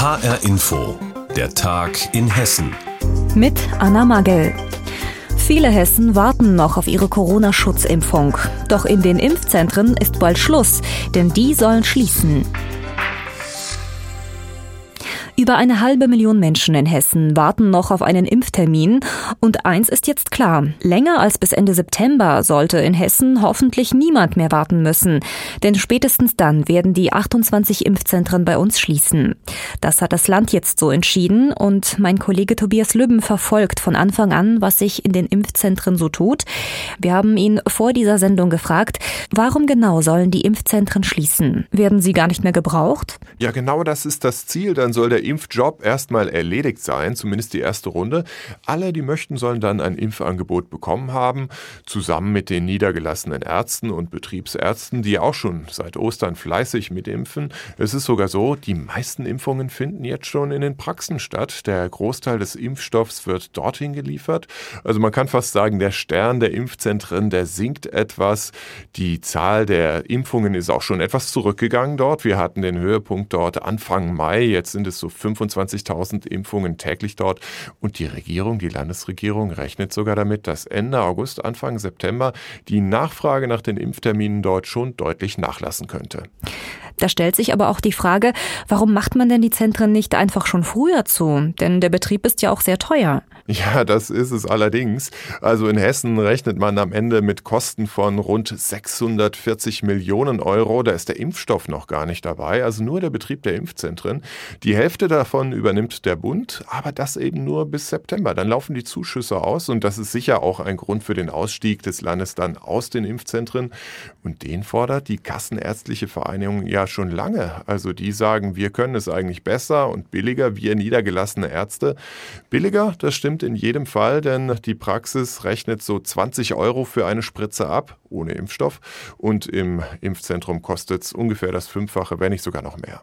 HR Info, der Tag in Hessen. Mit Anna Magel. Viele Hessen warten noch auf ihre Corona-Schutzimpfung. Doch in den Impfzentren ist bald Schluss, denn die sollen schließen. Über eine halbe Million Menschen in Hessen warten noch auf einen Impftermin. Und eins ist jetzt klar. Länger als bis Ende September sollte in Hessen hoffentlich niemand mehr warten müssen. Denn spätestens dann werden die 28 Impfzentren bei uns schließen. Das hat das Land jetzt so entschieden. Und mein Kollege Tobias Lübben verfolgt von Anfang an, was sich in den Impfzentren so tut. Wir haben ihn vor dieser Sendung gefragt, warum genau sollen die Impfzentren schließen? Werden sie gar nicht mehr gebraucht? Ja, genau das ist das Ziel. Dann soll der Impfjob erstmal erledigt sein, zumindest die erste Runde. Alle, die möchten, sollen dann ein Impfangebot bekommen haben, zusammen mit den niedergelassenen Ärzten und Betriebsärzten, die auch schon seit Ostern fleißig mitimpfen. Es ist sogar so, die meisten Impfungen finden jetzt schon in den Praxen statt. Der Großteil des Impfstoffs wird dorthin geliefert. Also man kann fast sagen, der Stern der Impfzentren, der sinkt etwas. Die Zahl der Impfungen ist auch schon etwas zurückgegangen dort. Wir hatten den Höhepunkt dort Anfang Mai. Jetzt sind es so 25.000 Impfungen täglich dort. Und die Regierung, die Landesregierung rechnet sogar damit, dass Ende August, Anfang September die Nachfrage nach den Impfterminen dort schon deutlich nachlassen könnte. Da stellt sich aber auch die Frage, warum macht man denn die Zentren nicht einfach schon früher zu? Denn der Betrieb ist ja auch sehr teuer. Ja, das ist es allerdings. Also in Hessen rechnet man am Ende mit Kosten von rund 640 Millionen Euro. Da ist der Impfstoff noch gar nicht dabei, also nur der Betrieb der Impfzentren. Die Hälfte davon übernimmt der Bund, aber das eben nur bis September. Dann laufen die Zuschüsse aus und das ist sicher auch ein Grund für den Ausstieg des Landes dann aus den Impfzentren. Und den fordert die Kassenärztliche Vereinigung ja schon lange. Also die sagen, wir können es eigentlich besser und billiger, wir niedergelassene Ärzte. Billiger, das stimmt in jedem Fall, denn die Praxis rechnet so 20 Euro für eine Spritze ab, ohne Impfstoff. Und im Impfzentrum kostet es ungefähr das Fünffache, wenn nicht sogar noch mehr.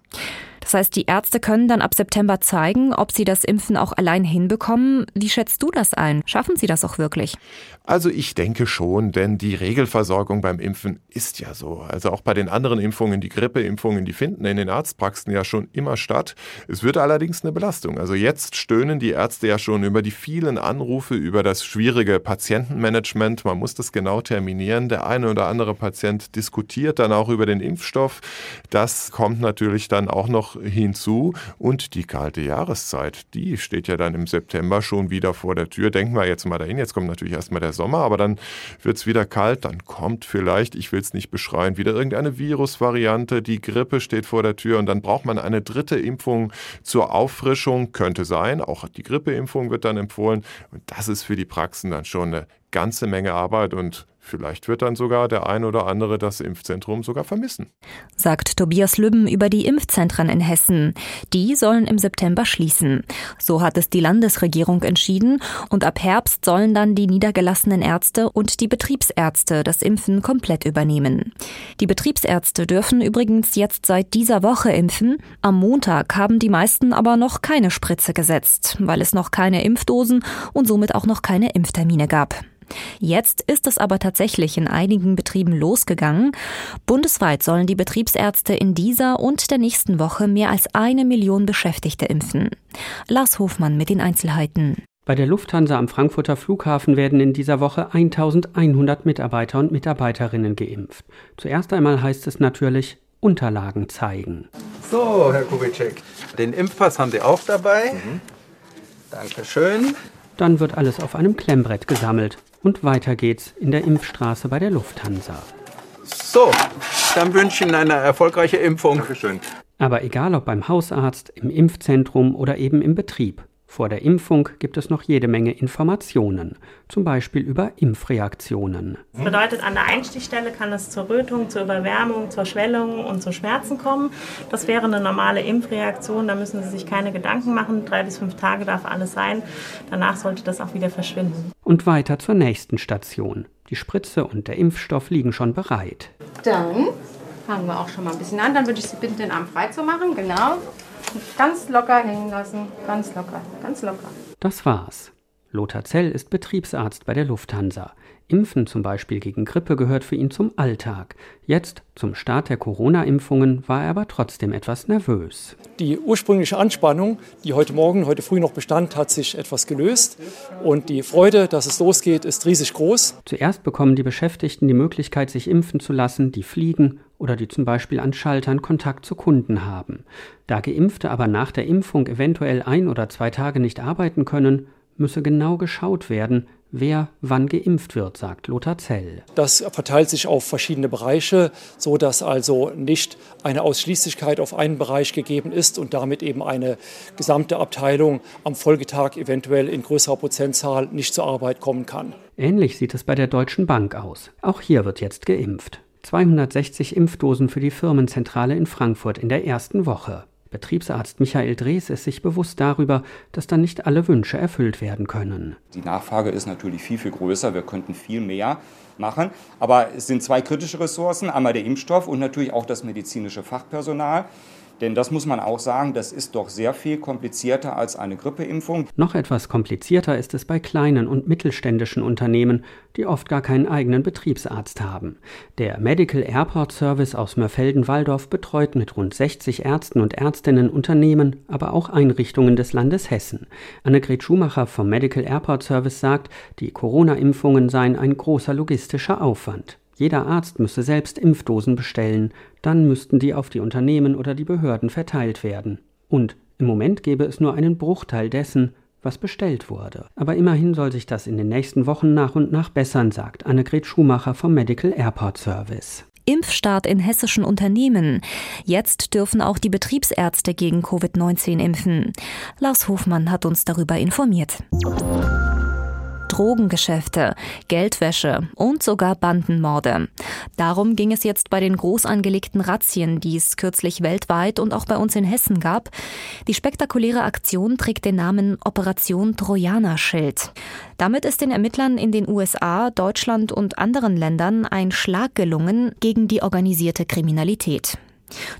Das heißt, die Ärzte können dann ab September zeigen, ob sie das Impfen auch allein hinbekommen. Wie schätzt du das ein? Schaffen sie das auch wirklich? Also ich denke schon, denn die Regelversorgung beim Impfen ist ja so. Also auch bei den anderen Impfungen, die Grippeimpfungen, die finden in den Arztpraxen ja schon immer statt. Es wird allerdings eine Belastung. Also jetzt stöhnen die Ärzte ja schon über die vielen Anrufe, über das schwierige Patientenmanagement. Man muss das genau terminieren. Der eine oder andere Patient diskutiert dann auch über den Impfstoff. Das kommt natürlich dann auch noch hinzu. Und die kalte Jahreszeit, die steht ja dann im September schon wieder vor der Tür. Denken wir jetzt mal dahin. Jetzt kommt natürlich erstmal der Sommer, aber dann wird es wieder kalt. Dann kommt vielleicht, ich will es nicht beschreien, wieder irgendeine Virusvariante. Die Grippe steht vor der Tür und dann braucht man eine dritte Impfung zur Auffrischung. Könnte sein. Auch die Grippeimpfung wird dann empfohlen. Und das ist für die Praxen dann schon eine ganze Menge Arbeit und Vielleicht wird dann sogar der ein oder andere das Impfzentrum sogar vermissen. Sagt Tobias Lübben über die Impfzentren in Hessen. Die sollen im September schließen. So hat es die Landesregierung entschieden. Und ab Herbst sollen dann die niedergelassenen Ärzte und die Betriebsärzte das Impfen komplett übernehmen. Die Betriebsärzte dürfen übrigens jetzt seit dieser Woche impfen. Am Montag haben die meisten aber noch keine Spritze gesetzt, weil es noch keine Impfdosen und somit auch noch keine Impftermine gab. Jetzt ist es aber tatsächlich in einigen Betrieben losgegangen. Bundesweit sollen die Betriebsärzte in dieser und der nächsten Woche mehr als eine Million Beschäftigte impfen. Lars Hofmann mit den Einzelheiten. Bei der Lufthansa am Frankfurter Flughafen werden in dieser Woche 1100 Mitarbeiter und Mitarbeiterinnen geimpft. Zuerst einmal heißt es natürlich Unterlagen zeigen. So, Herr Kubitschek, den Impfpass haben Sie auch dabei. Mhm. Dankeschön. Dann wird alles auf einem Klemmbrett gesammelt. Und weiter geht's in der Impfstraße bei der Lufthansa. So, dann wünsche ich Ihnen eine erfolgreiche Impfung. Dankeschön. Aber egal ob beim Hausarzt, im Impfzentrum oder eben im Betrieb. Vor der Impfung gibt es noch jede Menge Informationen, zum Beispiel über Impfreaktionen. Das bedeutet, an der Einstichstelle kann es zur Rötung, zur Überwärmung, zur Schwellung und zu Schmerzen kommen. Das wäre eine normale Impfreaktion, da müssen Sie sich keine Gedanken machen. Drei bis fünf Tage darf alles sein. Danach sollte das auch wieder verschwinden. Und weiter zur nächsten Station. Die Spritze und der Impfstoff liegen schon bereit. Dann fangen wir auch schon mal ein bisschen an. Dann würde ich Sie bitten, den Arm frei zu machen. Genau. Ganz locker hängen lassen. Ganz locker, ganz locker. Das war's. Lothar Zell ist Betriebsarzt bei der Lufthansa. Impfen zum Beispiel gegen Grippe gehört für ihn zum Alltag. Jetzt, zum Start der Corona-Impfungen, war er aber trotzdem etwas nervös. Die ursprüngliche Anspannung, die heute Morgen, heute früh noch bestand, hat sich etwas gelöst. Und die Freude, dass es losgeht, ist riesig groß. Zuerst bekommen die Beschäftigten die Möglichkeit, sich impfen zu lassen, die fliegen oder die zum Beispiel an Schaltern Kontakt zu Kunden haben. Da Geimpfte aber nach der Impfung eventuell ein oder zwei Tage nicht arbeiten können, müsse genau geschaut werden, wer wann geimpft wird, sagt Lothar Zell. Das verteilt sich auf verschiedene Bereiche, so dass also nicht eine Ausschließlichkeit auf einen Bereich gegeben ist und damit eben eine gesamte Abteilung am Folgetag eventuell in größerer Prozentzahl nicht zur Arbeit kommen kann. Ähnlich sieht es bei der Deutschen Bank aus. Auch hier wird jetzt geimpft. 260 Impfdosen für die Firmenzentrale in Frankfurt in der ersten Woche. Betriebsarzt Michael Drees ist sich bewusst darüber, dass dann nicht alle Wünsche erfüllt werden können. Die Nachfrage ist natürlich viel, viel größer. Wir könnten viel mehr machen. Aber es sind zwei kritische Ressourcen. Einmal der Impfstoff und natürlich auch das medizinische Fachpersonal. Denn das muss man auch sagen, das ist doch sehr viel komplizierter als eine Grippeimpfung. Noch etwas komplizierter ist es bei kleinen und mittelständischen Unternehmen, die oft gar keinen eigenen Betriebsarzt haben. Der Medical Airport Service aus Mörfelden-Walldorf betreut mit rund 60 Ärzten und Ärztinnen Unternehmen, aber auch Einrichtungen des Landes Hessen. Annegret Schumacher vom Medical Airport Service sagt, die Corona-Impfungen seien ein großer logistischer Aufwand. Jeder Arzt müsse selbst Impfdosen bestellen, dann müssten die auf die Unternehmen oder die Behörden verteilt werden. Und im Moment gäbe es nur einen Bruchteil dessen, was bestellt wurde. Aber immerhin soll sich das in den nächsten Wochen nach und nach bessern, sagt Annegret Schumacher vom Medical Airport Service. Impfstart in hessischen Unternehmen. Jetzt dürfen auch die Betriebsärzte gegen Covid-19 impfen. Lars Hofmann hat uns darüber informiert. Drogengeschäfte, Geldwäsche und sogar Bandenmorde. Darum ging es jetzt bei den groß angelegten Razzien, die es kürzlich weltweit und auch bei uns in Hessen gab. Die spektakuläre Aktion trägt den Namen Operation Trojanerschild. Damit ist den Ermittlern in den USA, Deutschland und anderen Ländern ein Schlag gelungen gegen die organisierte Kriminalität.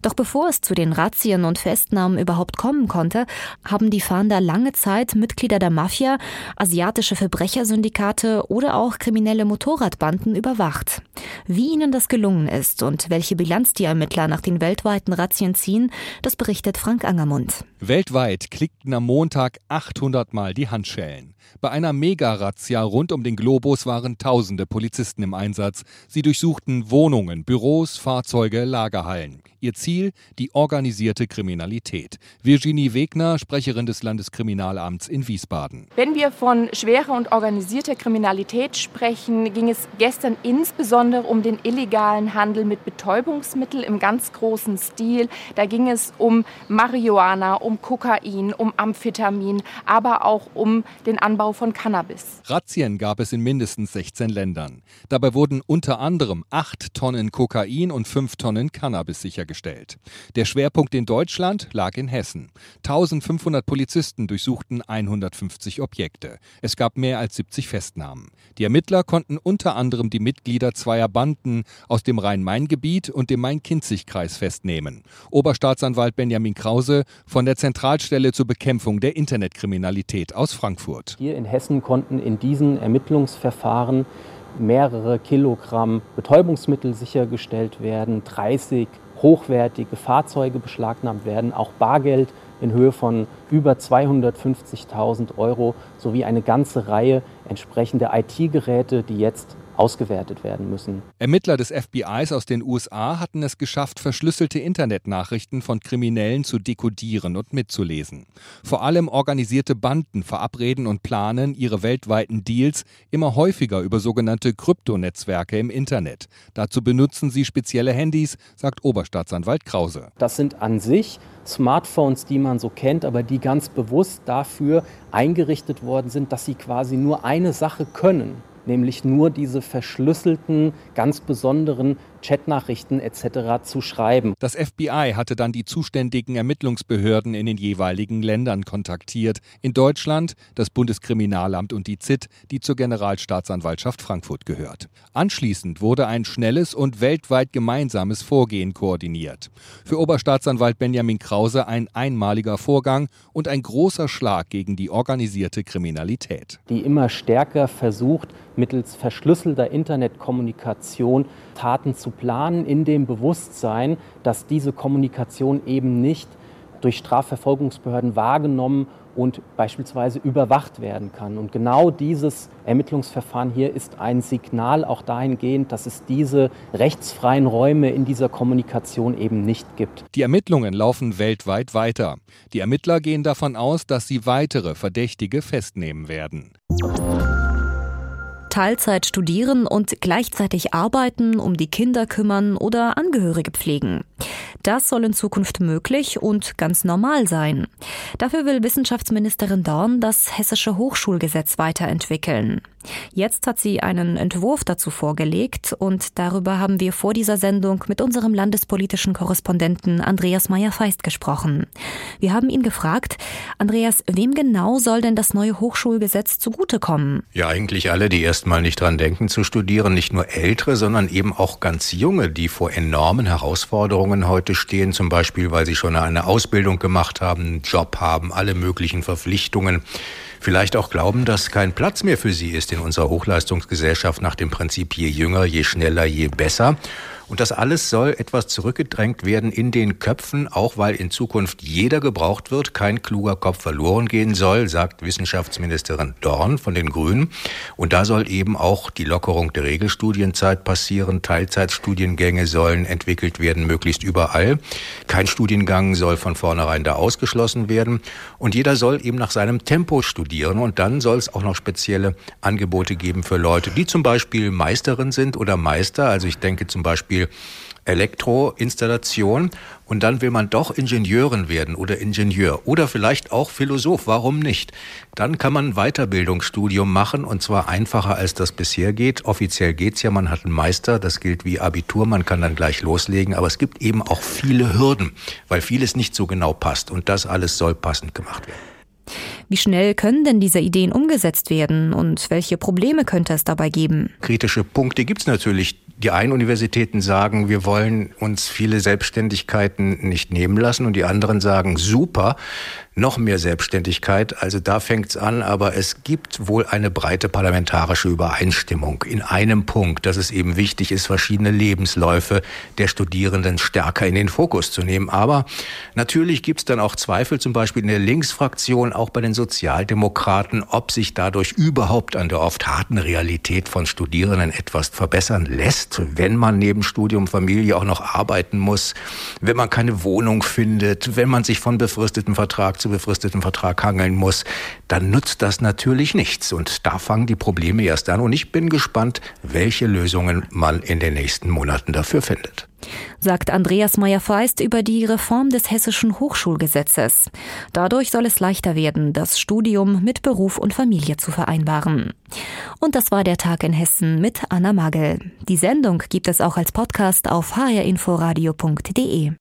Doch bevor es zu den Razzien und Festnahmen überhaupt kommen konnte, haben die Fahnder lange Zeit Mitglieder der Mafia, asiatische Verbrechersyndikate oder auch kriminelle Motorradbanden überwacht. Wie ihnen das gelungen ist und welche Bilanz die Ermittler nach den weltweiten Razzien ziehen, das berichtet Frank Angermund. Weltweit klickten am Montag 800 Mal die Handschellen. Bei einer Mega-Razzia rund um den Globus waren tausende Polizisten im Einsatz. Sie durchsuchten Wohnungen, Büros, Fahrzeuge, Lagerhallen. Ihr Ziel die organisierte Kriminalität. Virginie Wegner, Sprecherin des Landeskriminalamts in Wiesbaden. Wenn wir von schwerer und organisierter Kriminalität sprechen, ging es gestern insbesondere um den illegalen Handel mit Betäubungsmitteln im ganz großen Stil. Da ging es um Marihuana, um Kokain, um Amphetamin, aber auch um den Anbau von Cannabis. Razzien gab es in mindestens 16 Ländern. Dabei wurden unter anderem 8 Tonnen Kokain und 5 Tonnen Cannabis sichergestellt. Der Schwerpunkt in Deutschland lag in Hessen. 1500 Polizisten durchsuchten 150 Objekte. Es gab mehr als 70 Festnahmen. Die Ermittler konnten unter anderem die Mitglieder zweier Banden aus dem Rhein-Main-Gebiet und dem Main-Kinzig-Kreis festnehmen. Oberstaatsanwalt Benjamin Krause von der Zentralstelle zur Bekämpfung der Internetkriminalität aus Frankfurt. Hier in Hessen konnten in diesen Ermittlungsverfahren mehrere Kilogramm Betäubungsmittel sichergestellt werden, 30 hochwertige Fahrzeuge beschlagnahmt werden, auch Bargeld in Höhe von über 250.000 Euro sowie eine ganze Reihe entsprechender IT-Geräte, die jetzt ausgewertet werden müssen. Ermittler des FBIs aus den USA hatten es geschafft, verschlüsselte Internetnachrichten von Kriminellen zu dekodieren und mitzulesen. Vor allem organisierte Banden verabreden und planen ihre weltweiten Deals immer häufiger über sogenannte Kryptonetzwerke im Internet. Dazu benutzen sie spezielle Handys, sagt Oberstaatsanwalt Krause. Das sind an sich Smartphones, die man so kennt, aber die ganz bewusst dafür eingerichtet worden sind, dass sie quasi nur eine Sache können nämlich nur diese verschlüsselten, ganz besonderen Chatnachrichten etc. zu schreiben. Das FBI hatte dann die zuständigen Ermittlungsbehörden in den jeweiligen Ländern kontaktiert. In Deutschland das Bundeskriminalamt und die ZIT, die zur Generalstaatsanwaltschaft Frankfurt gehört. Anschließend wurde ein schnelles und weltweit gemeinsames Vorgehen koordiniert. Für Oberstaatsanwalt Benjamin Krause ein einmaliger Vorgang und ein großer Schlag gegen die organisierte Kriminalität. Die immer stärker versucht, mittels verschlüsselter Internetkommunikation Taten zu planen, in dem Bewusstsein, dass diese Kommunikation eben nicht durch Strafverfolgungsbehörden wahrgenommen und beispielsweise überwacht werden kann. Und genau dieses Ermittlungsverfahren hier ist ein Signal auch dahingehend, dass es diese rechtsfreien Räume in dieser Kommunikation eben nicht gibt. Die Ermittlungen laufen weltweit weiter. Die Ermittler gehen davon aus, dass sie weitere Verdächtige festnehmen werden. Teilzeit studieren und gleichzeitig arbeiten, um die Kinder kümmern oder Angehörige pflegen. Das soll in Zukunft möglich und ganz normal sein. Dafür will Wissenschaftsministerin Dorn das hessische Hochschulgesetz weiterentwickeln. Jetzt hat sie einen Entwurf dazu vorgelegt und darüber haben wir vor dieser Sendung mit unserem landespolitischen Korrespondenten Andreas Meyer-Feist gesprochen. Wir haben ihn gefragt, Andreas, wem genau soll denn das neue Hochschulgesetz zugutekommen? Ja, eigentlich alle, die erst mal nicht dran denken zu studieren, nicht nur ältere, sondern eben auch ganz junge, die vor enormen Herausforderungen heute stehen, zum Beispiel, weil sie schon eine Ausbildung gemacht haben, einen Job haben, alle möglichen Verpflichtungen vielleicht auch glauben, dass kein Platz mehr für sie ist in unserer Hochleistungsgesellschaft nach dem Prinzip je jünger, je schneller, je besser. Und das alles soll etwas zurückgedrängt werden in den Köpfen, auch weil in Zukunft jeder gebraucht wird, kein kluger Kopf verloren gehen soll, sagt Wissenschaftsministerin Dorn von den Grünen. Und da soll eben auch die Lockerung der Regelstudienzeit passieren. Teilzeitstudiengänge sollen entwickelt werden, möglichst überall. Kein Studiengang soll von vornherein da ausgeschlossen werden. Und jeder soll eben nach seinem Tempo studieren. Und dann soll es auch noch spezielle Angebote geben für Leute, die zum Beispiel Meisterin sind oder Meister. Also ich denke zum Beispiel Beispiel Elektroinstallation und dann will man doch Ingenieurin werden oder Ingenieur oder vielleicht auch Philosoph, warum nicht? Dann kann man ein Weiterbildungsstudium machen und zwar einfacher als das bisher geht. Offiziell geht's ja, man hat einen Meister, das gilt wie Abitur, man kann dann gleich loslegen, aber es gibt eben auch viele Hürden, weil vieles nicht so genau passt und das alles soll passend gemacht werden. Wie schnell können denn diese Ideen umgesetzt werden und welche Probleme könnte es dabei geben? Kritische Punkte gibt's natürlich die einen Universitäten sagen, wir wollen uns viele Selbstständigkeiten nicht nehmen lassen und die anderen sagen, super, noch mehr Selbstständigkeit. Also da fängt's an, aber es gibt wohl eine breite parlamentarische Übereinstimmung in einem Punkt, dass es eben wichtig ist, verschiedene Lebensläufe der Studierenden stärker in den Fokus zu nehmen. Aber natürlich gibt's dann auch Zweifel, zum Beispiel in der Linksfraktion, auch bei den Sozialdemokraten, ob sich dadurch überhaupt an der oft harten Realität von Studierenden etwas verbessern lässt, wenn man neben Studium, Familie auch noch arbeiten muss, wenn man keine Wohnung findet, wenn man sich von befristetem Vertrag zu befristeten Vertrag hangeln muss, dann nutzt das natürlich nichts. Und da fangen die Probleme erst an. Und ich bin gespannt, welche Lösungen man in den nächsten Monaten dafür findet sagt Andreas Meyer-Feist über die Reform des hessischen Hochschulgesetzes. Dadurch soll es leichter werden, das Studium mit Beruf und Familie zu vereinbaren. Und das war der Tag in Hessen mit Anna Magel. Die Sendung gibt es auch als Podcast auf hrinforadio.de.